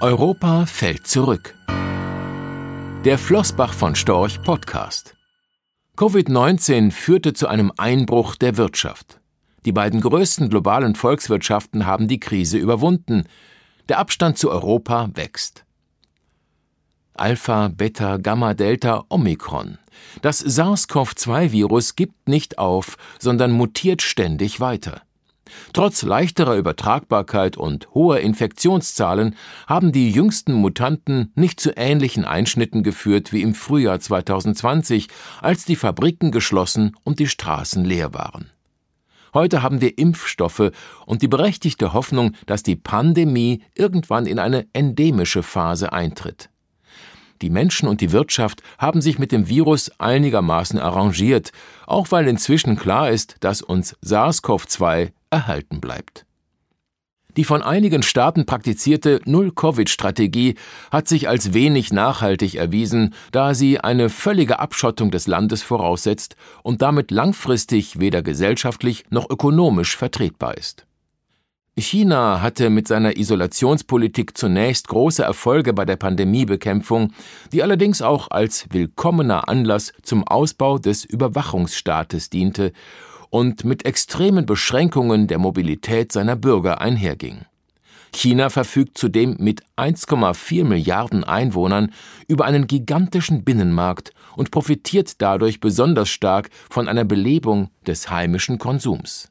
Europa fällt zurück. Der Flossbach von Storch Podcast. Covid-19 führte zu einem Einbruch der Wirtschaft. Die beiden größten globalen Volkswirtschaften haben die Krise überwunden. Der Abstand zu Europa wächst. Alpha, Beta, Gamma, Delta, Omikron. Das SARS-CoV-2-Virus gibt nicht auf, sondern mutiert ständig weiter. Trotz leichterer Übertragbarkeit und hoher Infektionszahlen haben die jüngsten Mutanten nicht zu ähnlichen Einschnitten geführt wie im Frühjahr 2020, als die Fabriken geschlossen und die Straßen leer waren. Heute haben wir Impfstoffe und die berechtigte Hoffnung, dass die Pandemie irgendwann in eine endemische Phase eintritt. Die Menschen und die Wirtschaft haben sich mit dem Virus einigermaßen arrangiert, auch weil inzwischen klar ist, dass uns SARS-CoV-2 erhalten bleibt. Die von einigen Staaten praktizierte Null-Covid-Strategie hat sich als wenig nachhaltig erwiesen, da sie eine völlige Abschottung des Landes voraussetzt und damit langfristig weder gesellschaftlich noch ökonomisch vertretbar ist. China hatte mit seiner Isolationspolitik zunächst große Erfolge bei der Pandemiebekämpfung, die allerdings auch als willkommener Anlass zum Ausbau des Überwachungsstaates diente und mit extremen Beschränkungen der Mobilität seiner Bürger einherging. China verfügt zudem mit 1,4 Milliarden Einwohnern über einen gigantischen Binnenmarkt und profitiert dadurch besonders stark von einer Belebung des heimischen Konsums.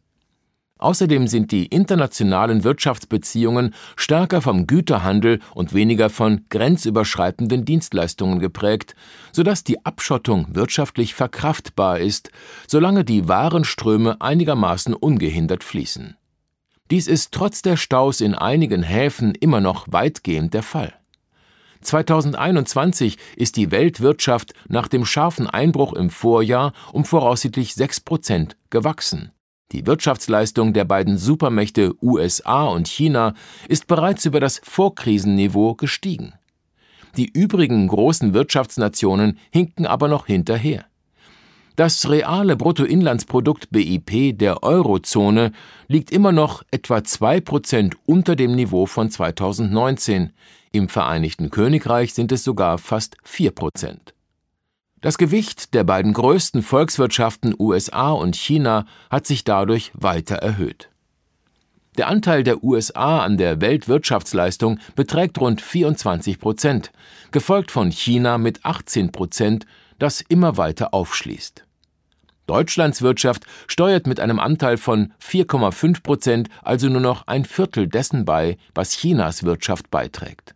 Außerdem sind die internationalen Wirtschaftsbeziehungen stärker vom Güterhandel und weniger von grenzüberschreitenden Dienstleistungen geprägt, sodass die Abschottung wirtschaftlich verkraftbar ist, solange die Warenströme einigermaßen ungehindert fließen. Dies ist trotz der Staus in einigen Häfen immer noch weitgehend der Fall. 2021 ist die Weltwirtschaft nach dem scharfen Einbruch im Vorjahr um voraussichtlich sechs Prozent gewachsen. Die Wirtschaftsleistung der beiden Supermächte USA und China ist bereits über das Vorkrisenniveau gestiegen. Die übrigen großen Wirtschaftsnationen hinken aber noch hinterher. Das reale Bruttoinlandsprodukt BIP der Eurozone liegt immer noch etwa zwei Prozent unter dem Niveau von 2019. Im Vereinigten Königreich sind es sogar fast vier Prozent. Das Gewicht der beiden größten Volkswirtschaften USA und China hat sich dadurch weiter erhöht. Der Anteil der USA an der Weltwirtschaftsleistung beträgt rund 24 Prozent, gefolgt von China mit 18 Prozent, das immer weiter aufschließt. Deutschlands Wirtschaft steuert mit einem Anteil von 4,5 Prozent also nur noch ein Viertel dessen bei, was Chinas Wirtschaft beiträgt.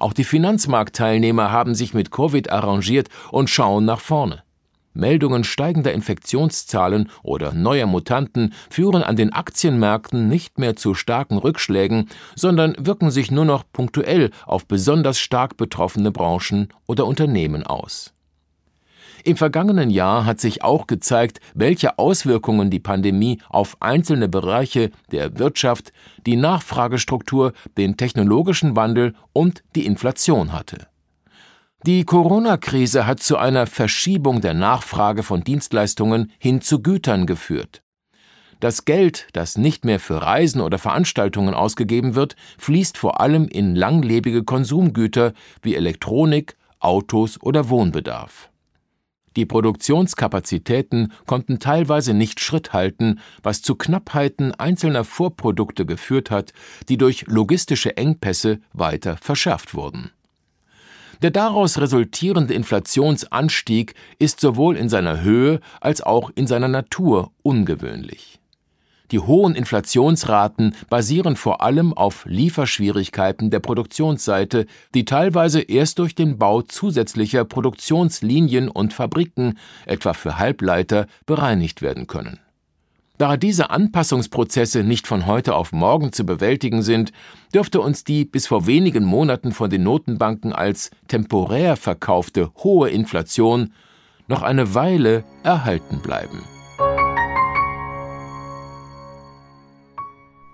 Auch die Finanzmarktteilnehmer haben sich mit Covid arrangiert und schauen nach vorne. Meldungen steigender Infektionszahlen oder neuer Mutanten führen an den Aktienmärkten nicht mehr zu starken Rückschlägen, sondern wirken sich nur noch punktuell auf besonders stark betroffene Branchen oder Unternehmen aus. Im vergangenen Jahr hat sich auch gezeigt, welche Auswirkungen die Pandemie auf einzelne Bereiche der Wirtschaft, die Nachfragestruktur, den technologischen Wandel und die Inflation hatte. Die Corona-Krise hat zu einer Verschiebung der Nachfrage von Dienstleistungen hin zu Gütern geführt. Das Geld, das nicht mehr für Reisen oder Veranstaltungen ausgegeben wird, fließt vor allem in langlebige Konsumgüter wie Elektronik, Autos oder Wohnbedarf. Die Produktionskapazitäten konnten teilweise nicht Schritt halten, was zu Knappheiten einzelner Vorprodukte geführt hat, die durch logistische Engpässe weiter verschärft wurden. Der daraus resultierende Inflationsanstieg ist sowohl in seiner Höhe als auch in seiner Natur ungewöhnlich. Die hohen Inflationsraten basieren vor allem auf Lieferschwierigkeiten der Produktionsseite, die teilweise erst durch den Bau zusätzlicher Produktionslinien und Fabriken, etwa für Halbleiter, bereinigt werden können. Da diese Anpassungsprozesse nicht von heute auf morgen zu bewältigen sind, dürfte uns die bis vor wenigen Monaten von den Notenbanken als temporär verkaufte hohe Inflation noch eine Weile erhalten bleiben.